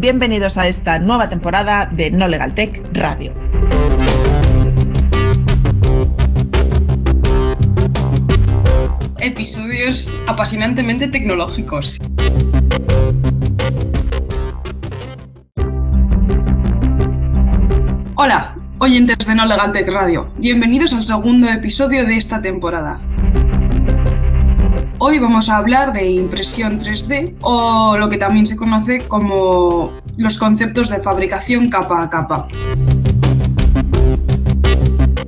bienvenidos a esta nueva temporada de No Legal Tech Radio. Episodios apasionantemente tecnológicos. Hola, oyentes de No Legal Tech Radio. Bienvenidos al segundo episodio de esta temporada. Hoy vamos a hablar de impresión 3D o lo que también se conoce como los conceptos de fabricación capa a capa.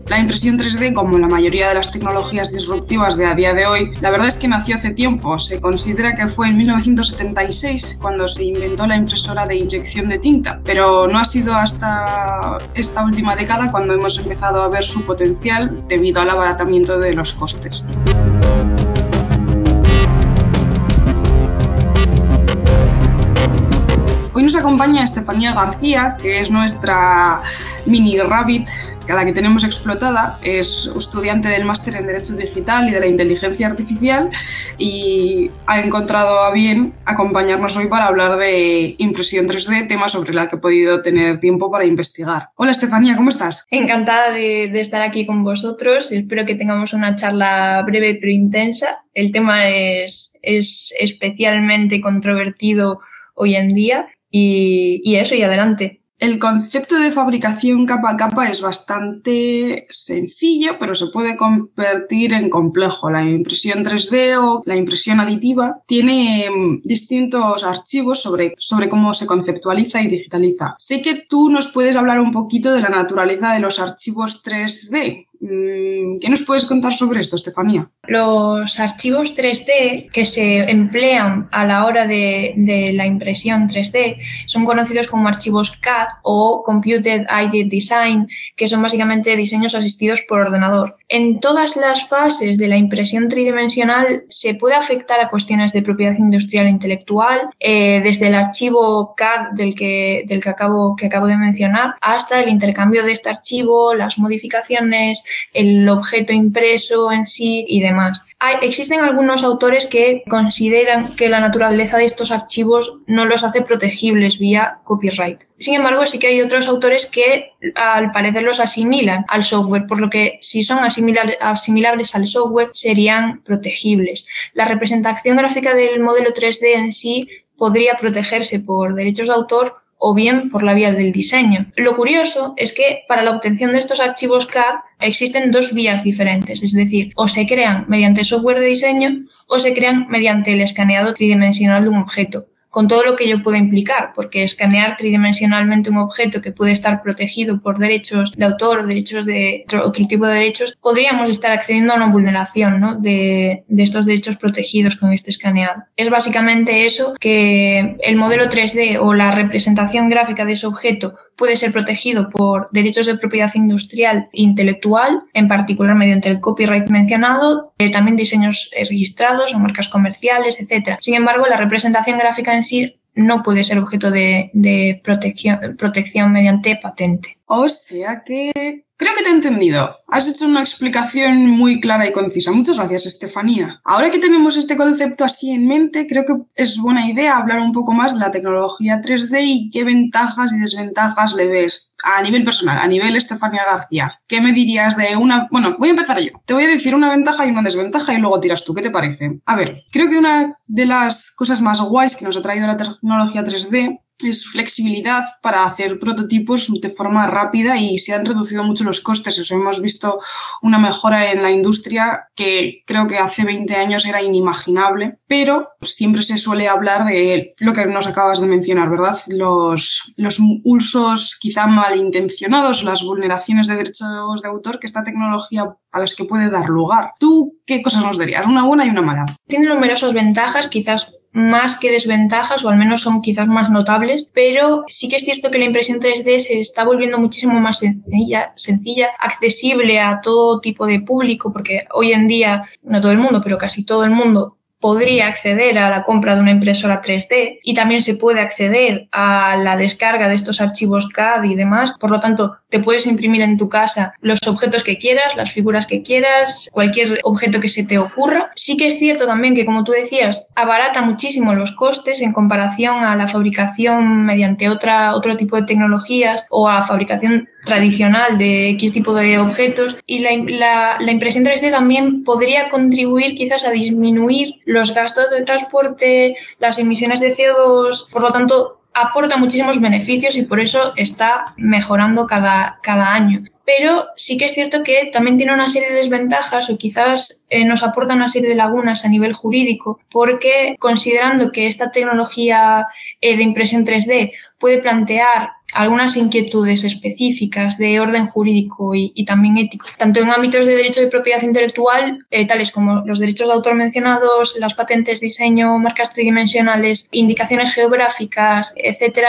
La impresión 3D, como la mayoría de las tecnologías disruptivas de a día de hoy, la verdad es que nació hace tiempo. Se considera que fue en 1976 cuando se inventó la impresora de inyección de tinta, pero no ha sido hasta esta última década cuando hemos empezado a ver su potencial debido al abaratamiento de los costes. Hoy nos acompaña Estefanía García, que es nuestra mini rabbit la que tenemos explotada. Es estudiante del máster en Derecho Digital y de la Inteligencia Artificial y ha encontrado a bien acompañarnos hoy para hablar de impresión 3D, tema sobre el que he podido tener tiempo para investigar. Hola Estefanía, ¿cómo estás? Encantada de, de estar aquí con vosotros. Espero que tengamos una charla breve pero intensa. El tema es, es especialmente controvertido hoy en día y, y eso, y adelante. El concepto de fabricación capa a capa es bastante sencillo, pero se puede convertir en complejo. La impresión 3D o la impresión aditiva tiene mm, distintos archivos sobre, sobre cómo se conceptualiza y digitaliza. Sé que tú nos puedes hablar un poquito de la naturaleza de los archivos 3D. Mm, ¿Qué nos puedes contar sobre esto, Estefanía? Los archivos 3D que se emplean a la hora de, la impresión 3D son conocidos como archivos CAD o Computed Aided Design, que son básicamente diseños asistidos por ordenador. En todas las fases de la impresión tridimensional se puede afectar a cuestiones de propiedad industrial e intelectual, eh, desde el archivo CAD del que acabo de mencionar hasta el intercambio de este archivo, las modificaciones, el objeto impreso en sí y demás. Hay, existen algunos autores que consideran que la naturaleza de estos archivos no los hace protegibles vía copyright. Sin embargo, sí que hay otros autores que al parecer los asimilan al software, por lo que si son asimilables al software serían protegibles. La representación gráfica del modelo 3D en sí podría protegerse por derechos de autor o bien por la vía del diseño. Lo curioso es que para la obtención de estos archivos CAD existen dos vías diferentes, es decir, o se crean mediante software de diseño o se crean mediante el escaneado tridimensional de un objeto con todo lo que ello puede implicar, porque escanear tridimensionalmente un objeto que puede estar protegido por derechos de autor o derechos de otro tipo de derechos, podríamos estar accediendo a una vulneración ¿no? de, de estos derechos protegidos con este escaneado. Es básicamente eso que el modelo 3D o la representación gráfica de ese objeto puede ser protegido por derechos de propiedad industrial e intelectual, en particular mediante el copyright mencionado, eh, también diseños registrados o marcas comerciales, etc. Sin embargo, la representación gráfica en sí no puede ser objeto de, de protección, protección mediante patente. O sea que Creo que te he entendido. Has hecho una explicación muy clara y concisa. Muchas gracias, Estefanía. Ahora que tenemos este concepto así en mente, creo que es buena idea hablar un poco más de la tecnología 3D y qué ventajas y desventajas le ves a nivel personal, a nivel Estefanía García. ¿Qué me dirías de una... Bueno, voy a empezar yo. Te voy a decir una ventaja y una desventaja y luego tiras tú. ¿Qué te parece? A ver, creo que una de las cosas más guays que nos ha traído la tecnología 3D es flexibilidad para hacer prototipos de forma rápida y se han reducido mucho los costes. Eso hemos visto una mejora en la industria que creo que hace 20 años era inimaginable, pero siempre se suele hablar de lo que nos acabas de mencionar, ¿verdad? Los, los usos quizá malintencionados, las vulneraciones de derechos de autor que esta tecnología a las que puede dar lugar. ¿Tú qué cosas nos dirías? Una buena y una mala. Tiene numerosas ventajas, quizás más que desventajas, o al menos son quizás más notables, pero sí que es cierto que la impresión 3D se está volviendo muchísimo más sencilla, sencilla, accesible a todo tipo de público, porque hoy en día, no todo el mundo, pero casi todo el mundo podría acceder a la compra de una impresora 3D y también se puede acceder a la descarga de estos archivos CAD y demás. Por lo tanto, te puedes imprimir en tu casa los objetos que quieras, las figuras que quieras, cualquier objeto que se te ocurra. Sí que es cierto también que, como tú decías, abarata muchísimo los costes en comparación a la fabricación mediante otra, otro tipo de tecnologías o a fabricación tradicional de X tipo de objetos y la, la, impresión 3D también podría contribuir quizás a disminuir los gastos de transporte, las emisiones de CO2, por lo tanto aporta muchísimos beneficios y por eso está mejorando cada, cada año. Pero sí que es cierto que también tiene una serie de desventajas o quizás eh, nos aporta una serie de lagunas a nivel jurídico porque considerando que esta tecnología eh, de impresión 3D puede plantear algunas inquietudes específicas de orden jurídico y, también ético, tanto en ámbitos de derecho de propiedad intelectual, eh, tales como los derechos de autor mencionados, las patentes, diseño, marcas tridimensionales, indicaciones geográficas, etcétera,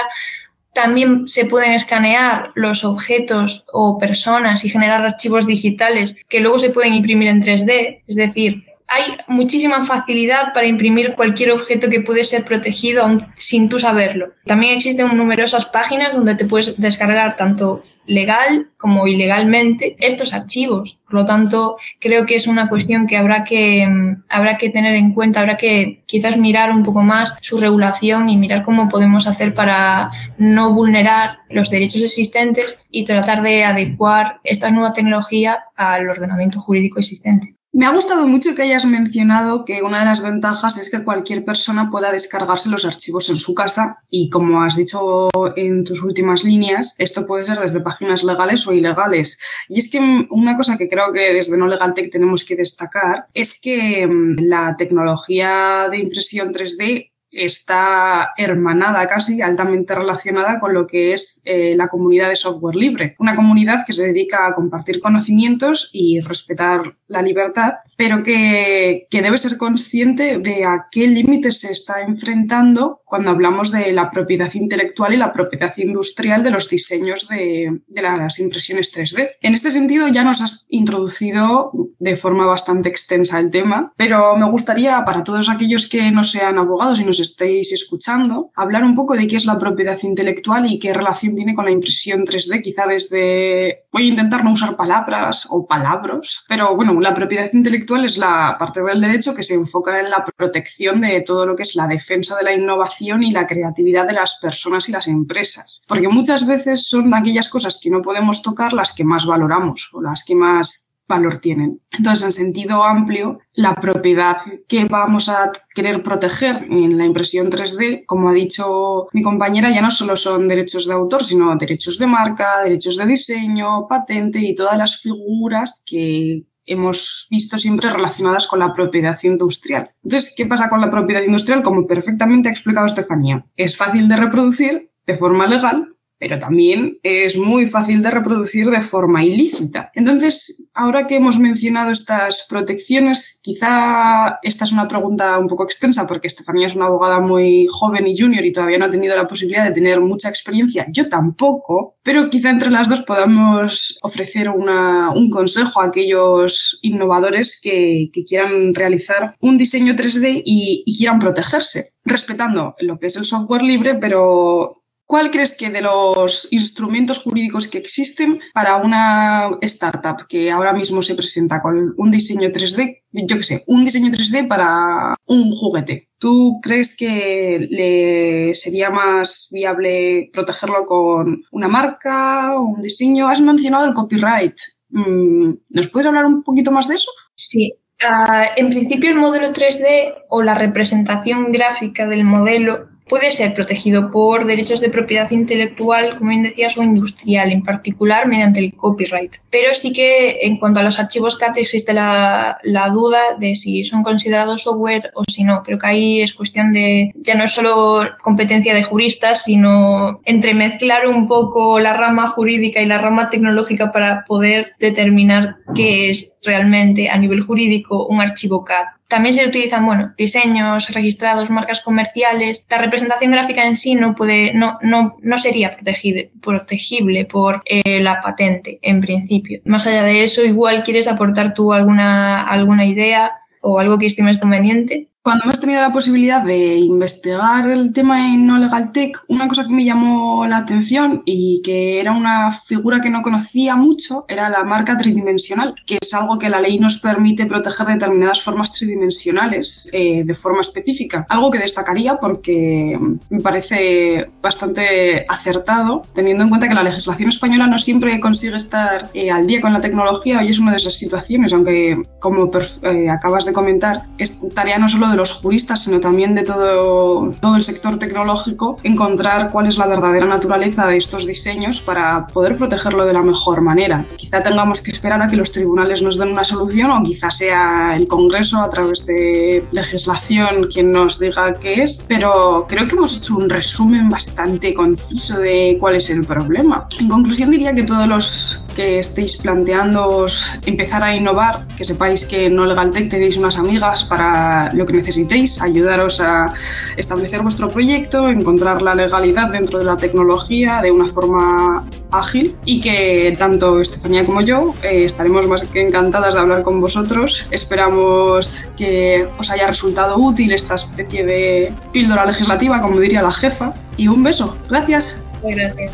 también se pueden escanear los objetos o personas y generar archivos digitales que luego se pueden imprimir en 3D, es decir, hay muchísima facilidad para imprimir cualquier objeto que puede ser protegido sin tú saberlo. También existen numerosas páginas donde te puedes descargar tanto legal como ilegalmente estos archivos. Por lo tanto, creo que es una cuestión que habrá que, mm, habrá que tener en cuenta, habrá que quizás mirar un poco más su regulación y mirar cómo podemos hacer para no vulnerar los derechos existentes y tratar de adecuar esta nueva tecnología al ordenamiento jurídico existente. Me ha gustado mucho que hayas mencionado que una de las ventajas es que cualquier persona pueda descargarse los archivos en su casa y como has dicho en tus últimas líneas, esto puede ser desde páginas legales o ilegales. Y es que una cosa que creo que desde No Legal Tech tenemos que destacar es que mm, la tecnología de impresión 3D está hermanada casi, altamente relacionada con lo que es eh, la comunidad de software libre. Una comunidad que se dedica a compartir conocimientos y respetar la libertad, pero que, que debe ser consciente de a qué límites se está enfrentando cuando hablamos de la propiedad intelectual y la propiedad industrial de los diseños de, de las impresiones 3D. En este sentido ya nos has introducido de forma bastante extensa el tema, pero me gustaría para todos aquellos que no sean abogados y nos estéis escuchando, hablar un poco de qué es la propiedad intelectual y qué relación tiene con la impresión 3D, quizá desde... Voy a intentar no usar palabras o palabras, pero bueno, la propiedad intelectual es la parte del derecho que se enfoca en la protección de todo lo que es la defensa de la innovación y la creatividad de las personas y las empresas. Porque muchas veces son aquellas cosas que no podemos tocar las que más valoramos o las que más valor tienen. Entonces, en sentido amplio, la propiedad que vamos a querer proteger en la impresión 3D, como ha dicho mi compañera, ya no solo son derechos de autor, sino derechos de marca, derechos de diseño, patente y todas las figuras que hemos visto siempre relacionadas con la propiedad industrial. Entonces, ¿qué pasa con la propiedad industrial? Como perfectamente ha explicado Estefanía, es fácil de reproducir de forma legal pero también es muy fácil de reproducir de forma ilícita. Entonces, ahora que hemos mencionado estas protecciones, quizá esta es una pregunta un poco extensa porque Estefanía es una abogada muy joven y junior y todavía no ha tenido la posibilidad de tener mucha experiencia, yo tampoco, pero quizá entre las dos podamos ofrecer una, un consejo a aquellos innovadores que, quieran realizar un diseño 3D y, y quieran protegerse, respetando lo que es el software libre, pero ¿Cuál crees que de los instrumentos jurídicos que existen para una startup que ahora mismo se presenta con un diseño 3D, yo qué sé, un diseño 3D para un juguete? ¿Tú crees que le sería más viable protegerlo con una marca o un diseño? Has mencionado el copyright. Mm, ¿Nos puedes hablar un poquito más de eso? Sí, Uh, en principio el modelo 3D o la representación gráfica del modelo puede ser protegido por derechos de propiedad intelectual, como bien decías, o industrial, en particular mediante el copyright. Pero sí que en cuanto a los archivos CAT existe la, duda de si son considerados software o si no. Creo que ahí es cuestión de, ya no es solo competencia de juristas, sino entremezclar un poco la rama jurídica y la rama tecnológica para poder determinar qué es realmente a nivel jurídico un archivo CAD. También se utilizan, bueno, diseños registrados, marcas comerciales. La representación gráfica en sí no puede, no, no, no sería protegible, protegible por eh, la patente, en principio. Más allá de eso, igual quieres aportar tú alguna, alguna idea o algo que estimes conveniente. Cuando hemos tenido la posibilidad de investigar el tema en No Legal Tech, una cosa que me llamó la atención y que era una figura que no conocía mucho era la marca tridimensional, que es algo que la ley nos permite proteger determinadas formas tridimensionales eh, de forma específica. Algo que destacaría porque me parece bastante acertado, teniendo en cuenta que la legislación española no siempre consigue estar eh, al día con la tecnología y es una de esas situaciones, aunque como eh, acabas de comentar, es tarea no solo de los juristas, sino también de todo, todo el sector tecnológico, encontrar cuál es la verdadera naturaleza de estos diseños para poder protegerlo de la mejor manera. Quizá tengamos que esperar a que los tribunales nos den una solución o quizá sea el Congreso a través de legislación quien nos diga qué es, pero creo que hemos hecho un resumen bastante conciso de cuál es el problema. En conclusión diría que todos los que estéis planteando empezar a innovar, que sepáis que en No Legal tenéis unas amigas para lo que necesitéis, ayudaros a establecer vuestro proyecto, encontrar la legalidad dentro de la tecnología de una forma ágil y que tanto Estefanía como yo eh, estaremos más que encantadas de hablar con vosotros. Esperamos que os haya resultado útil esta especie de píldora legislativa, como diría la jefa. Y un beso. Gracias. Muchas gracias.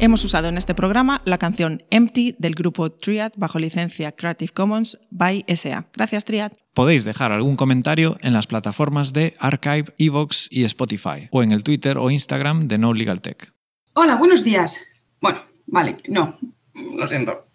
Hemos usado en este programa la canción Empty del grupo Triad bajo licencia Creative Commons by SA. Gracias, Triad. Podéis dejar algún comentario en las plataformas de Archive, Evox y Spotify, o en el Twitter o Instagram de No Legal Tech. Hola, buenos días. Bueno, vale, no, lo siento.